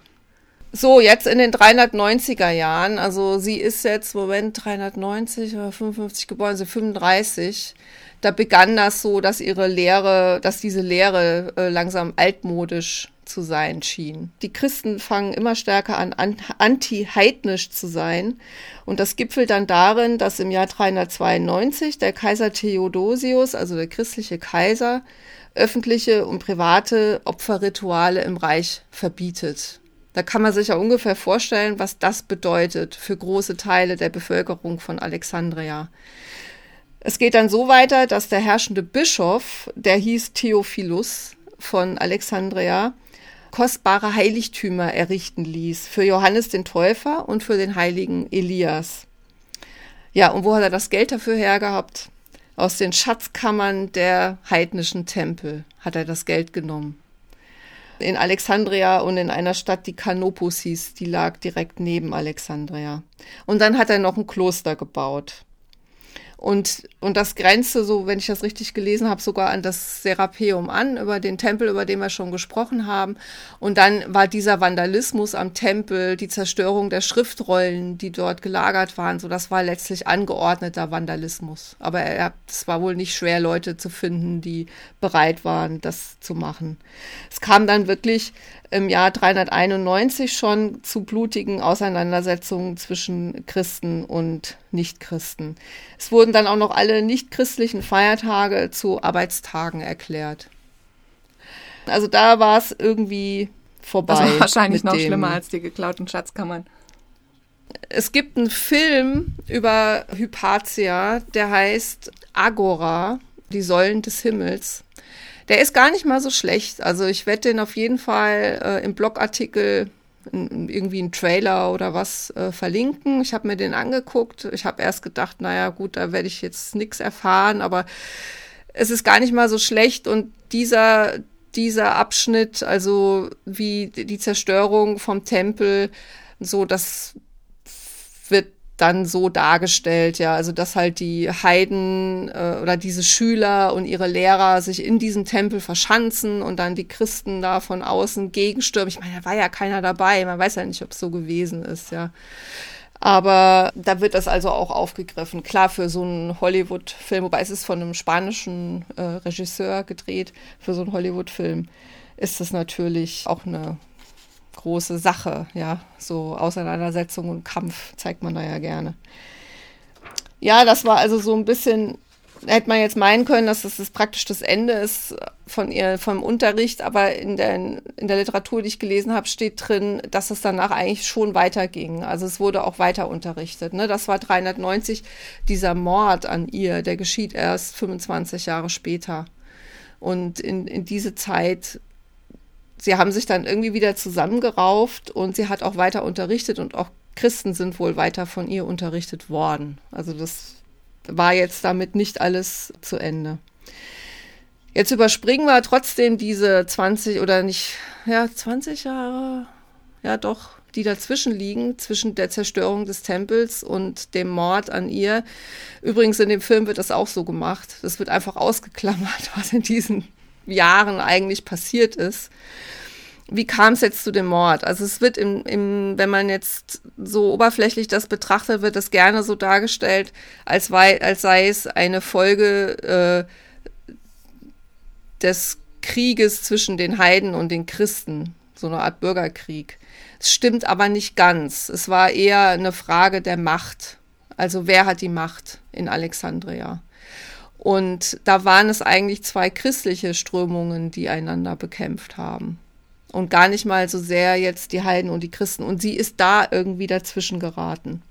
So, jetzt in den 390er Jahren, also sie ist jetzt, Moment, 390 oder 55 geboren, sie 35. Da begann das so, dass ihre Lehre, dass diese Lehre äh, langsam altmodisch zu sein schien. Die Christen fangen immer stärker an, anti-heidnisch zu sein. Und das gipfelt dann darin, dass im Jahr 392 der Kaiser Theodosius, also der christliche Kaiser, öffentliche und private Opferrituale im Reich verbietet. Da kann man sich ja ungefähr vorstellen, was das bedeutet für große Teile der Bevölkerung von Alexandria. Es geht dann so weiter, dass der herrschende Bischof, der hieß Theophilus von Alexandria, kostbare Heiligtümer errichten ließ für Johannes den Täufer und für den heiligen Elias. Ja, und wo hat er das Geld dafür hergehabt? Aus den Schatzkammern der heidnischen Tempel hat er das Geld genommen. In Alexandria und in einer Stadt, die Kanopus hieß, die lag direkt neben Alexandria. Und dann hat er noch ein Kloster gebaut. Und, und das grenzte so, wenn ich das richtig gelesen habe, sogar an das Serapeum an, über den Tempel, über den wir schon gesprochen haben. Und dann war dieser Vandalismus am Tempel, die Zerstörung der Schriftrollen, die dort gelagert waren, so das war letztlich angeordneter Vandalismus. Aber er, es war wohl nicht schwer, Leute zu finden, die bereit waren, das zu machen. Es kam dann wirklich im Jahr 391 schon zu blutigen Auseinandersetzungen zwischen Christen und Nichtchristen. Es wurden dann auch noch alle nichtchristlichen Feiertage zu Arbeitstagen erklärt. Also da war es irgendwie vorbei. Das war wahrscheinlich noch dem. schlimmer als die geklauten Schatzkammern. Es gibt einen Film über Hypatia, der heißt Agora, die Säulen des Himmels. Der ist gar nicht mal so schlecht. Also ich werde den auf jeden Fall äh, im Blogartikel irgendwie einen Trailer oder was äh, verlinken. Ich habe mir den angeguckt. Ich habe erst gedacht, naja gut, da werde ich jetzt nichts erfahren, aber es ist gar nicht mal so schlecht. Und dieser, dieser Abschnitt, also wie die Zerstörung vom Tempel, so das wird dann so dargestellt, ja, also dass halt die Heiden äh, oder diese Schüler und ihre Lehrer sich in diesem Tempel verschanzen und dann die Christen da von außen gegenstürmen. Ich meine, da war ja keiner dabei, man weiß ja nicht, ob es so gewesen ist, ja. Aber da wird das also auch aufgegriffen. Klar, für so einen Hollywood-Film, wobei es ist von einem spanischen äh, Regisseur gedreht, für so einen Hollywood-Film ist das natürlich auch eine große Sache, ja. So Auseinandersetzung und Kampf zeigt man da ja gerne. Ja, das war also so ein bisschen, hätte man jetzt meinen können, dass das, das praktisch das Ende ist von ihr, vom Unterricht, aber in der, in der Literatur, die ich gelesen habe, steht drin, dass es danach eigentlich schon weiterging. Also es wurde auch weiter unterrichtet. Ne? Das war 390, dieser Mord an ihr, der geschieht erst 25 Jahre später. Und in, in diese Zeit sie haben sich dann irgendwie wieder zusammengerauft und sie hat auch weiter unterrichtet und auch Christen sind wohl weiter von ihr unterrichtet worden. Also das war jetzt damit nicht alles zu Ende. Jetzt überspringen wir trotzdem diese 20 oder nicht, ja, 20 Jahre, ja doch, die dazwischen liegen, zwischen der Zerstörung des Tempels und dem Mord an ihr. Übrigens in dem Film wird das auch so gemacht. Das wird einfach ausgeklammert, was in diesen Jahren eigentlich passiert ist. Wie kam es jetzt zu dem Mord? Also es wird im, im, wenn man jetzt so oberflächlich das betrachtet, wird das gerne so dargestellt, als, wei, als sei es eine Folge äh, des Krieges zwischen den Heiden und den Christen, so eine Art Bürgerkrieg. Es stimmt aber nicht ganz. Es war eher eine Frage der Macht. Also wer hat die Macht in Alexandria? Und da waren es eigentlich zwei christliche Strömungen, die einander bekämpft haben. Und gar nicht mal so sehr jetzt die Heiden und die Christen. Und sie ist da irgendwie dazwischen geraten.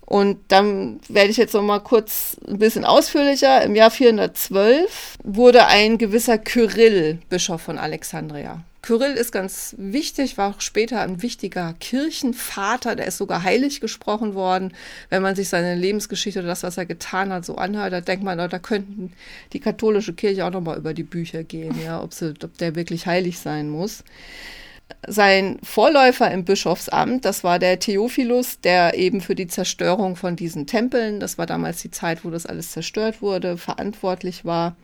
Und dann werde ich jetzt noch mal kurz ein bisschen ausführlicher. Im Jahr 412 wurde ein gewisser Kyrill Bischof von Alexandria. Kyrill ist ganz wichtig, war auch später ein wichtiger Kirchenvater, der ist sogar heilig gesprochen worden. Wenn man sich seine Lebensgeschichte oder das, was er getan hat, so anhört, da denkt man, da könnten die katholische Kirche auch noch mal über die Bücher gehen, ja, ob, sie, ob der wirklich heilig sein muss. Sein Vorläufer im Bischofsamt, das war der Theophilus, der eben für die Zerstörung von diesen Tempeln, das war damals die Zeit, wo das alles zerstört wurde, verantwortlich war.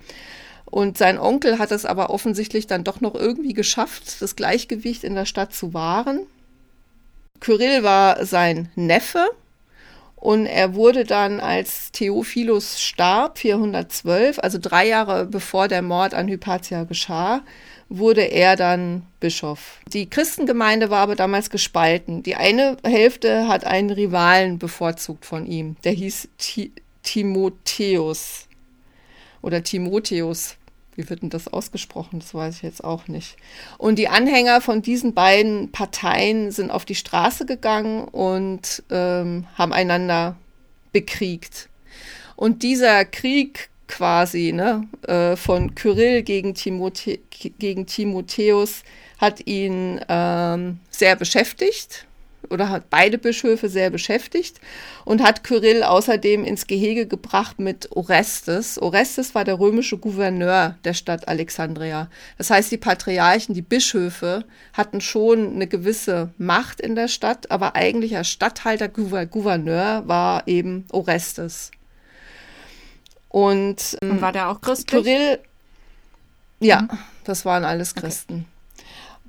Und sein Onkel hat es aber offensichtlich dann doch noch irgendwie geschafft, das Gleichgewicht in der Stadt zu wahren. Kyrill war sein Neffe und er wurde dann, als Theophilus starb, 412, also drei Jahre bevor der Mord an Hypatia geschah, wurde er dann Bischof. Die Christengemeinde war aber damals gespalten. Die eine Hälfte hat einen Rivalen bevorzugt von ihm, der hieß Timotheus oder Timotheus. Wie wird denn das ausgesprochen? Das weiß ich jetzt auch nicht. Und die Anhänger von diesen beiden Parteien sind auf die Straße gegangen und ähm, haben einander bekriegt. Und dieser Krieg quasi ne, äh, von Kyrill gegen, Timothe gegen Timotheus hat ihn ähm, sehr beschäftigt oder hat beide Bischöfe sehr beschäftigt und hat Kyrill außerdem ins Gehege gebracht mit Orestes. Orestes war der römische Gouverneur der Stadt Alexandria. Das heißt, die Patriarchen, die Bischöfe hatten schon eine gewisse Macht in der Stadt, aber eigentlicher Statthalter, Gouverneur war eben Orestes. Und, und war der auch christlich? Kyrill, ja, mhm. das waren alles Christen. Okay.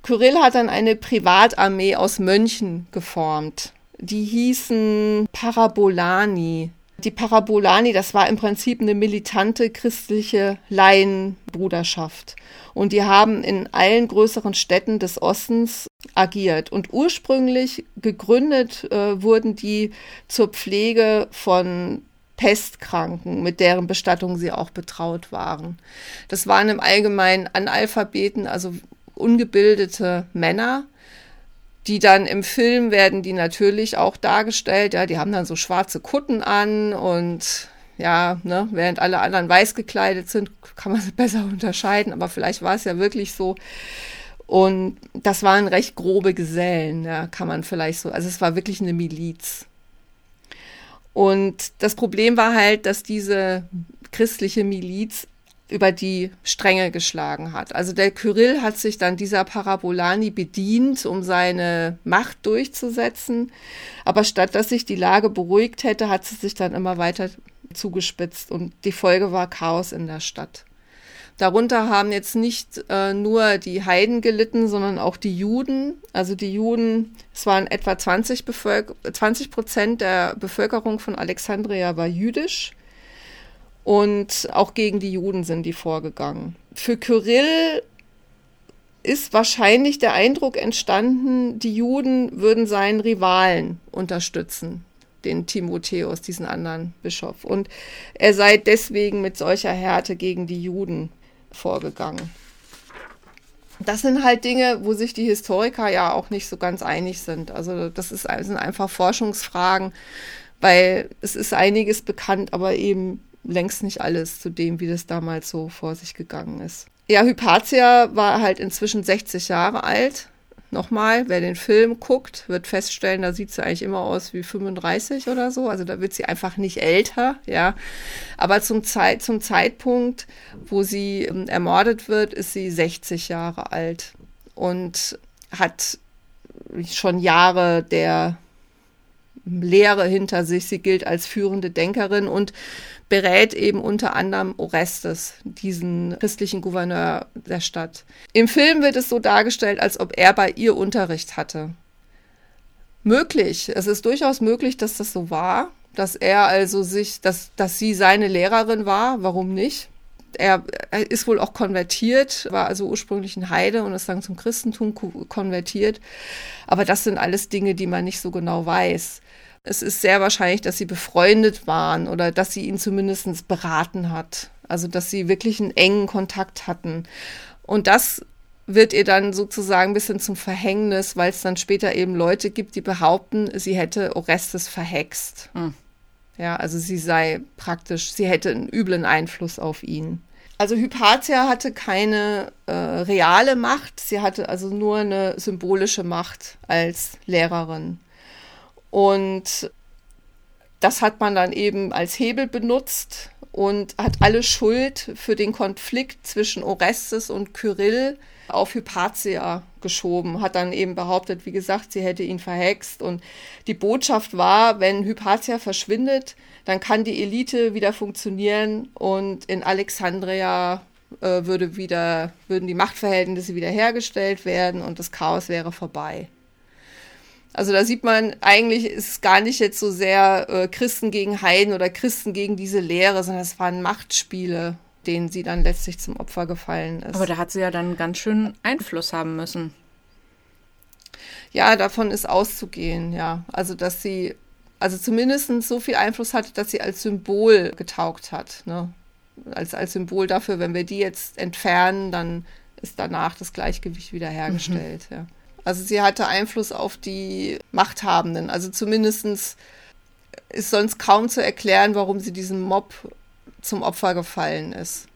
Kyrill hat dann eine Privatarmee aus Mönchen geformt. Die hießen Parabolani. Die Parabolani, das war im Prinzip eine militante christliche Laienbruderschaft. Und die haben in allen größeren Städten des Ostens agiert. Und ursprünglich gegründet äh, wurden die zur Pflege von Pestkranken, mit deren Bestattung sie auch betraut waren. Das waren im Allgemeinen Analphabeten, also ungebildete Männer, die dann im Film werden die natürlich auch dargestellt, ja, die haben dann so schwarze Kutten an und ja, ne, während alle anderen weiß gekleidet sind, kann man sie besser unterscheiden, aber vielleicht war es ja wirklich so. Und das waren recht grobe Gesellen, ja, kann man vielleicht so, also es war wirklich eine Miliz. Und das Problem war halt, dass diese christliche Miliz über die Stränge geschlagen hat. Also der Kyrill hat sich dann dieser Parabolani bedient, um seine Macht durchzusetzen. Aber statt dass sich die Lage beruhigt hätte, hat sie sich dann immer weiter zugespitzt und die Folge war Chaos in der Stadt. Darunter haben jetzt nicht äh, nur die Heiden gelitten, sondern auch die Juden. Also die Juden, es waren etwa 20 Prozent der Bevölkerung von Alexandria war jüdisch. Und auch gegen die Juden sind die vorgegangen. Für Kyrill ist wahrscheinlich der Eindruck entstanden, die Juden würden seinen Rivalen unterstützen, den Timotheus, diesen anderen Bischof. Und er sei deswegen mit solcher Härte gegen die Juden vorgegangen. Das sind halt Dinge, wo sich die Historiker ja auch nicht so ganz einig sind. Also das ist, sind einfach Forschungsfragen, weil es ist einiges bekannt, aber eben längst nicht alles zu dem, wie das damals so vor sich gegangen ist. Ja, Hypatia war halt inzwischen 60 Jahre alt. nochmal, wer den Film guckt, wird feststellen, da sieht sie eigentlich immer aus wie 35 oder so. Also da wird sie einfach nicht älter, ja. Aber zum, Zeit, zum Zeitpunkt, wo sie ähm, ermordet wird, ist sie 60 Jahre alt und hat schon Jahre der Lehre hinter sich. Sie gilt als führende Denkerin und berät eben unter anderem Orestes, diesen christlichen Gouverneur der Stadt. Im Film wird es so dargestellt, als ob er bei ihr Unterricht hatte. Möglich, es ist durchaus möglich, dass das so war, dass er also sich, dass, dass sie seine Lehrerin war, warum nicht? Er, er ist wohl auch konvertiert, war also ursprünglich ein Heide und ist dann zum Christentum konvertiert. Aber das sind alles Dinge, die man nicht so genau weiß. Es ist sehr wahrscheinlich, dass sie befreundet waren oder dass sie ihn zumindest beraten hat. Also, dass sie wirklich einen engen Kontakt hatten. Und das wird ihr dann sozusagen ein bisschen zum Verhängnis, weil es dann später eben Leute gibt, die behaupten, sie hätte Orestes verhext. Mhm. Ja, also sie sei praktisch, sie hätte einen üblen Einfluss auf ihn. Also Hypatia hatte keine äh, reale Macht, sie hatte also nur eine symbolische Macht als Lehrerin. Und das hat man dann eben als Hebel benutzt und hat alle Schuld für den Konflikt zwischen Orestes und Kyrill auf Hypatia geschoben, hat dann eben behauptet, wie gesagt, sie hätte ihn verhext. Und die Botschaft war, wenn Hypatia verschwindet, dann kann die Elite wieder funktionieren und in Alexandria äh, würde wieder, würden die Machtverhältnisse wiederhergestellt werden und das Chaos wäre vorbei. Also da sieht man, eigentlich ist es gar nicht jetzt so sehr äh, Christen gegen Heiden oder Christen gegen diese Lehre, sondern es waren Machtspiele, denen sie dann letztlich zum Opfer gefallen ist. Aber da hat sie ja dann ganz schön Einfluss haben müssen. Ja, davon ist auszugehen, ja. Also, dass sie, also zumindest so viel Einfluss hatte, dass sie als Symbol getaugt hat. Ne? Als, als Symbol dafür, wenn wir die jetzt entfernen, dann ist danach das Gleichgewicht wiederhergestellt, mhm. ja. Also sie hatte Einfluss auf die Machthabenden. Also zumindest ist sonst kaum zu erklären, warum sie diesem Mob zum Opfer gefallen ist.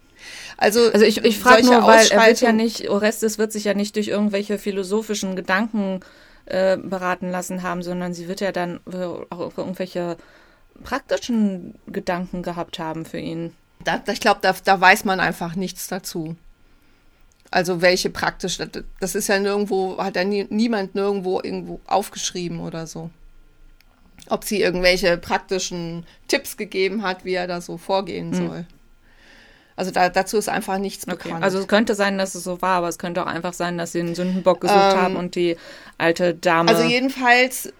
Also, also ich, ich frage nur, weil er wird ja nicht, Orestes wird sich ja nicht durch irgendwelche philosophischen Gedanken äh, beraten lassen haben, sondern sie wird ja dann auch irgendwelche praktischen Gedanken gehabt haben für ihn. Da, ich glaube, da, da weiß man einfach nichts dazu. Also welche praktisch, das ist ja nirgendwo, hat ja nie, niemand nirgendwo irgendwo aufgeschrieben oder so. Ob sie irgendwelche praktischen Tipps gegeben hat, wie er da so vorgehen mhm. soll. Also da, dazu ist einfach nichts okay. bekannt. Also es könnte sein, dass es so war, aber es könnte auch einfach sein, dass sie einen Sündenbock gesucht ähm, haben und die alte Dame. Also jedenfalls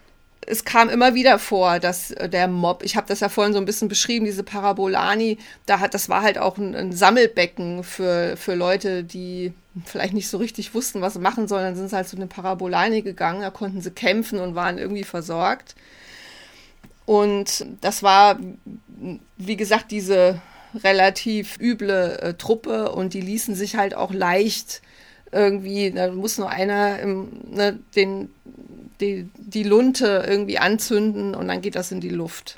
es kam immer wieder vor, dass äh, der Mob, ich habe das ja vorhin so ein bisschen beschrieben, diese Parabolani, da hat, das war halt auch ein, ein, Sammelbecken für, für Leute, die vielleicht nicht so richtig wussten, was sie machen sollen. Dann sind sie halt zu den Parabolani gegangen, da konnten sie kämpfen und waren irgendwie versorgt. Und das war, wie gesagt, diese relativ üble äh, Truppe und die ließen sich halt auch leicht irgendwie, da muss nur einer im, ne, den die, die Lunte irgendwie anzünden und dann geht das in die Luft.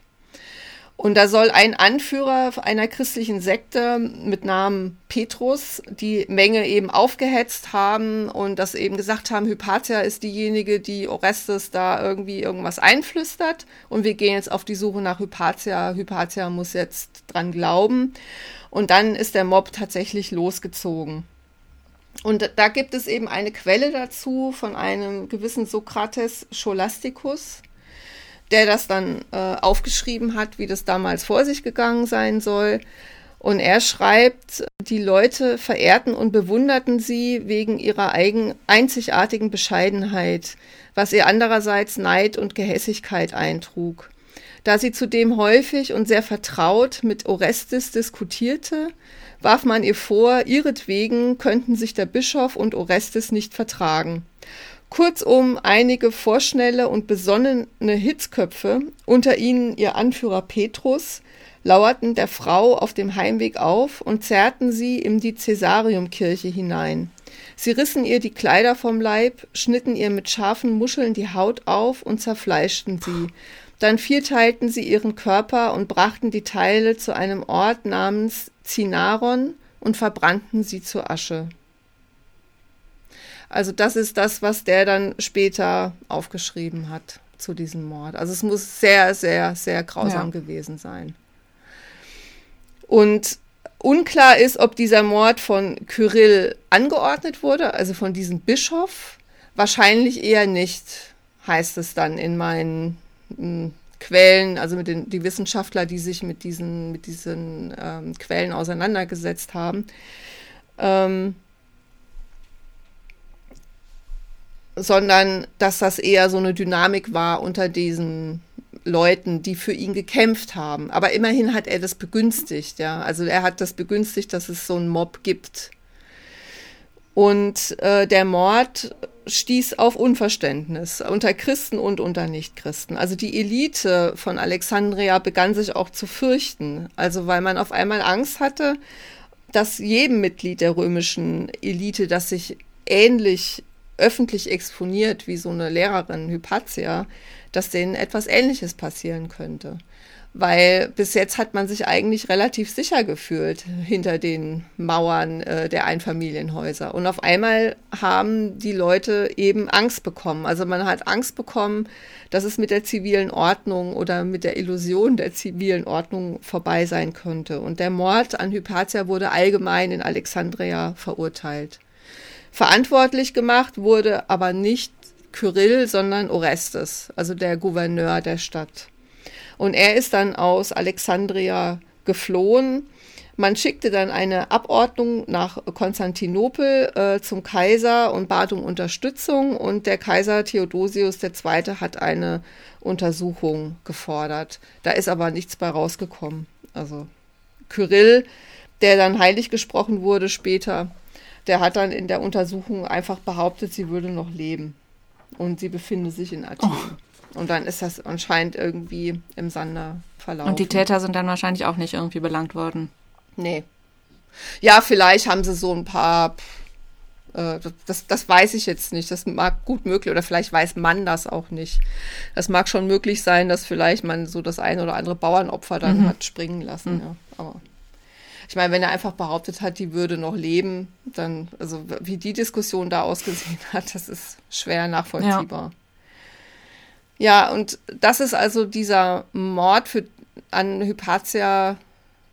Und da soll ein Anführer einer christlichen Sekte mit Namen Petrus die Menge eben aufgehetzt haben und das eben gesagt haben, Hypatia ist diejenige, die Orestes da irgendwie irgendwas einflüstert und wir gehen jetzt auf die Suche nach Hypatia. Hypatia muss jetzt dran glauben. Und dann ist der Mob tatsächlich losgezogen. Und da gibt es eben eine Quelle dazu von einem gewissen Sokrates Scholasticus, der das dann äh, aufgeschrieben hat, wie das damals vor sich gegangen sein soll. Und er schreibt, die Leute verehrten und bewunderten sie wegen ihrer eigen, einzigartigen Bescheidenheit, was ihr andererseits Neid und Gehässigkeit eintrug. Da sie zudem häufig und sehr vertraut mit Orestes diskutierte, warf man ihr vor, ihretwegen könnten sich der Bischof und Orestes nicht vertragen. Kurzum, einige vorschnelle und besonnene Hitzköpfe, unter ihnen ihr Anführer Petrus, lauerten der Frau auf dem Heimweg auf und zerrten sie in die Cäsariumkirche hinein. Sie rissen ihr die Kleider vom Leib, schnitten ihr mit scharfen Muscheln die Haut auf und zerfleischten sie. Dann vierteilten sie ihren Körper und brachten die Teile zu einem Ort namens Zinaron und verbrannten sie zur Asche. Also das ist das, was der dann später aufgeschrieben hat zu diesem Mord. Also es muss sehr, sehr, sehr grausam ja. gewesen sein. Und unklar ist, ob dieser Mord von Kyrill angeordnet wurde, also von diesem Bischof. Wahrscheinlich eher nicht, heißt es dann in meinen hm, Quellen, also mit den die Wissenschaftler, die sich mit diesen, mit diesen ähm, Quellen auseinandergesetzt haben. Ähm, sondern dass das eher so eine Dynamik war unter diesen Leuten, die für ihn gekämpft haben. Aber immerhin hat er das begünstigt, ja. Also er hat das begünstigt, dass es so einen Mob gibt. Und äh, der Mord stieß auf Unverständnis unter Christen und unter Nichtchristen. Also die Elite von Alexandria begann sich auch zu fürchten. Also weil man auf einmal Angst hatte, dass jedem Mitglied der römischen Elite, das sich ähnlich öffentlich exponiert wie so eine Lehrerin Hypatia, dass denen etwas Ähnliches passieren könnte weil bis jetzt hat man sich eigentlich relativ sicher gefühlt hinter den Mauern äh, der Einfamilienhäuser. Und auf einmal haben die Leute eben Angst bekommen. Also man hat Angst bekommen, dass es mit der zivilen Ordnung oder mit der Illusion der zivilen Ordnung vorbei sein könnte. Und der Mord an Hypatia wurde allgemein in Alexandria verurteilt. Verantwortlich gemacht wurde aber nicht Kyrill, sondern Orestes, also der Gouverneur der Stadt. Und er ist dann aus Alexandria geflohen. Man schickte dann eine Abordnung nach Konstantinopel äh, zum Kaiser und bat um Unterstützung. Und der Kaiser Theodosius II. hat eine Untersuchung gefordert. Da ist aber nichts bei rausgekommen. Also Kyrill, der dann heilig gesprochen wurde später, der hat dann in der Untersuchung einfach behauptet, sie würde noch leben. Und sie befinde sich in Athen. Oh. Und dann ist das anscheinend irgendwie im Sande verlaufen. Und die Täter sind dann wahrscheinlich auch nicht irgendwie belangt worden. Nee. Ja, vielleicht haben sie so ein paar. Äh, das, das weiß ich jetzt nicht. Das mag gut möglich, oder vielleicht weiß man das auch nicht. Das mag schon möglich sein, dass vielleicht man so das ein oder andere Bauernopfer dann mhm. hat springen lassen. Mhm. Ja. Aber ich meine, wenn er einfach behauptet hat, die würde noch leben, dann, also wie die Diskussion da ausgesehen hat, das ist schwer nachvollziehbar. Ja. Ja, und das ist also dieser Mord für, an Hypatia,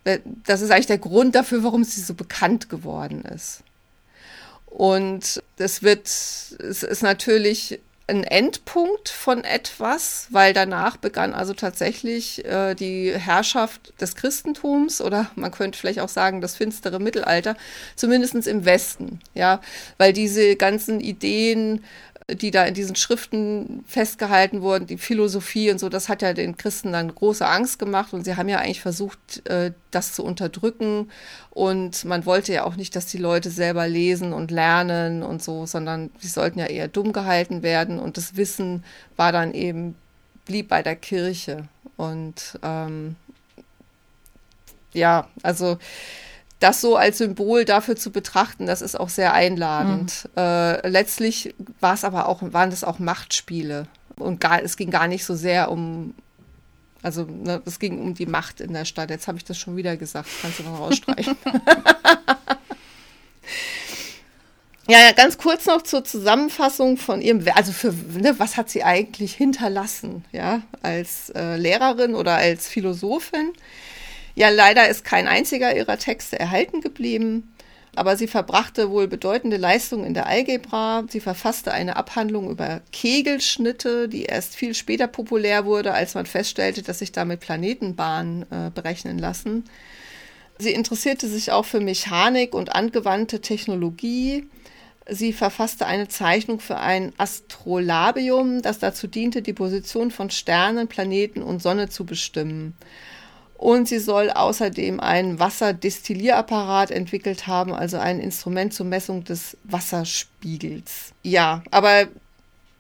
äh, das ist eigentlich der Grund dafür, warum sie so bekannt geworden ist. Und es wird, es ist natürlich ein Endpunkt von etwas, weil danach begann also tatsächlich äh, die Herrschaft des Christentums oder man könnte vielleicht auch sagen das finstere Mittelalter, zumindest im Westen, ja, weil diese ganzen Ideen die da in diesen Schriften festgehalten wurden, die Philosophie und so, das hat ja den Christen dann große Angst gemacht. Und sie haben ja eigentlich versucht, äh, das zu unterdrücken. Und man wollte ja auch nicht, dass die Leute selber lesen und lernen und so, sondern sie sollten ja eher dumm gehalten werden. Und das Wissen war dann eben, blieb bei der Kirche. Und ähm, ja, also das so als Symbol dafür zu betrachten, das ist auch sehr einladend. Mhm. Äh, letztlich war es aber auch, waren das auch Machtspiele. Und gar, es ging gar nicht so sehr um, also ne, es ging um die Macht in der Stadt. Jetzt habe ich das schon wieder gesagt, kannst du dann rausstreichen. ja, ja, ganz kurz noch zur Zusammenfassung von ihrem, also für, ne, was hat sie eigentlich hinterlassen, ja, als äh, Lehrerin oder als Philosophin? Ja, leider ist kein einziger ihrer Texte erhalten geblieben, aber sie verbrachte wohl bedeutende Leistungen in der Algebra. Sie verfasste eine Abhandlung über Kegelschnitte, die erst viel später populär wurde, als man feststellte, dass sich damit Planetenbahnen äh, berechnen lassen. Sie interessierte sich auch für Mechanik und angewandte Technologie. Sie verfasste eine Zeichnung für ein Astrolabium, das dazu diente, die Position von Sternen, Planeten und Sonne zu bestimmen. Und sie soll außerdem einen Wasserdestillierapparat entwickelt haben, also ein Instrument zur Messung des Wasserspiegels. Ja, aber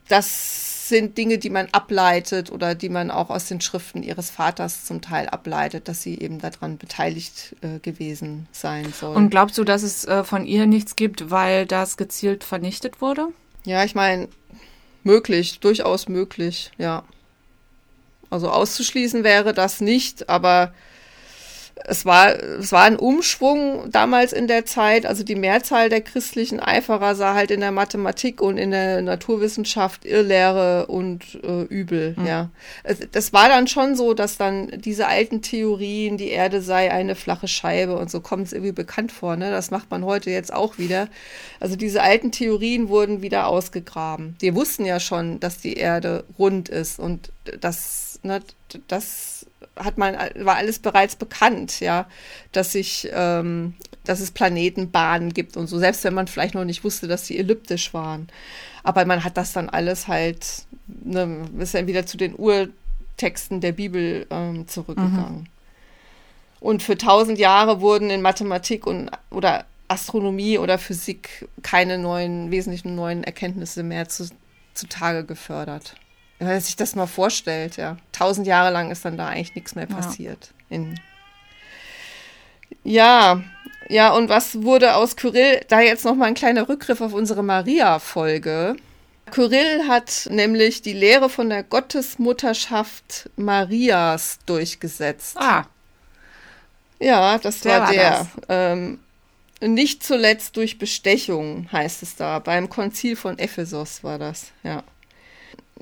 das sind Dinge, die man ableitet oder die man auch aus den Schriften ihres Vaters zum Teil ableitet, dass sie eben daran beteiligt äh, gewesen sein soll. Und glaubst du, dass es äh, von ihr nichts gibt, weil das gezielt vernichtet wurde? Ja, ich meine, möglich, durchaus möglich, ja. Also auszuschließen wäre das nicht, aber es war, es war ein Umschwung damals in der Zeit. Also die Mehrzahl der christlichen Eiferer sah halt in der Mathematik und in der Naturwissenschaft Irrlehre und äh, Übel. Mhm. Ja, es, das war dann schon so, dass dann diese alten Theorien, die Erde sei eine flache Scheibe und so kommt es irgendwie bekannt vor. Ne? Das macht man heute jetzt auch wieder. Also diese alten Theorien wurden wieder ausgegraben. Wir wussten ja schon, dass die Erde rund ist und das, ne, das hat man, war alles bereits bekannt, ja, dass sich, ähm, dass es Planetenbahnen gibt und so, selbst wenn man vielleicht noch nicht wusste, dass sie elliptisch waren. Aber man hat das dann alles halt, ne, ist dann wieder zu den Urtexten der Bibel ähm, zurückgegangen. Mhm. Und für tausend Jahre wurden in Mathematik und oder Astronomie oder Physik keine neuen, wesentlichen neuen Erkenntnisse mehr zu, zutage gefördert wenn man sich das mal vorstellt, ja. Tausend Jahre lang ist dann da eigentlich nichts mehr passiert. Ja. In ja, ja, und was wurde aus Kyrill, da jetzt nochmal ein kleiner Rückgriff auf unsere Maria-Folge. Kyrill hat nämlich die Lehre von der Gottesmutterschaft Marias durchgesetzt. Ah. Ja, das der war, war der. Das. Ähm, nicht zuletzt durch Bestechung, heißt es da. Beim Konzil von Ephesos war das, ja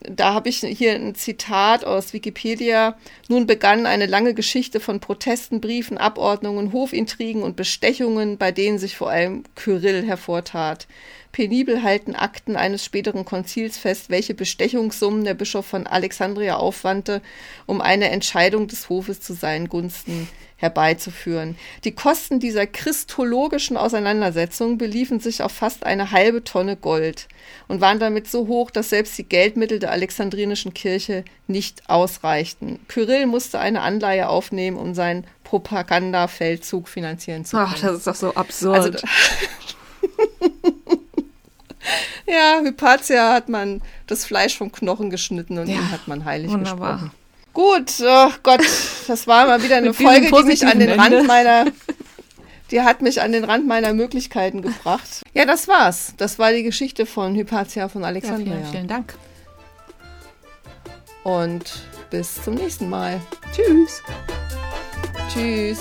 da habe ich hier ein Zitat aus Wikipedia. Nun begann eine lange Geschichte von Protesten, Briefen, Abordnungen, Hofintrigen und Bestechungen, bei denen sich vor allem Kyrill hervortat. Penibel halten Akten eines späteren Konzils fest, welche Bestechungssummen der Bischof von Alexandria aufwandte, um eine Entscheidung des Hofes zu seinen Gunsten herbeizuführen. Die Kosten dieser christologischen Auseinandersetzung beliefen sich auf fast eine halbe Tonne Gold und waren damit so hoch, dass selbst die Geldmittel der Alexandrinischen Kirche nicht ausreichten. Kyrill musste eine Anleihe aufnehmen, um seinen Propagandafeldzug finanzieren zu können. Ach, das ist doch so absurd. Also, ja, Hypatia hat man das Fleisch vom Knochen geschnitten und ja, ihn hat man heilig wunderbar. gesprochen. Gut, oh Gott, das war mal wieder eine Folge, die mich an den Ende. Rand meiner, die hat mich an den Rand meiner Möglichkeiten gebracht. Ja, das war's. Das war die Geschichte von Hypatia von Alexandria. Ja, vielen, vielen Dank. Und bis zum nächsten Mal. Tschüss. Tschüss.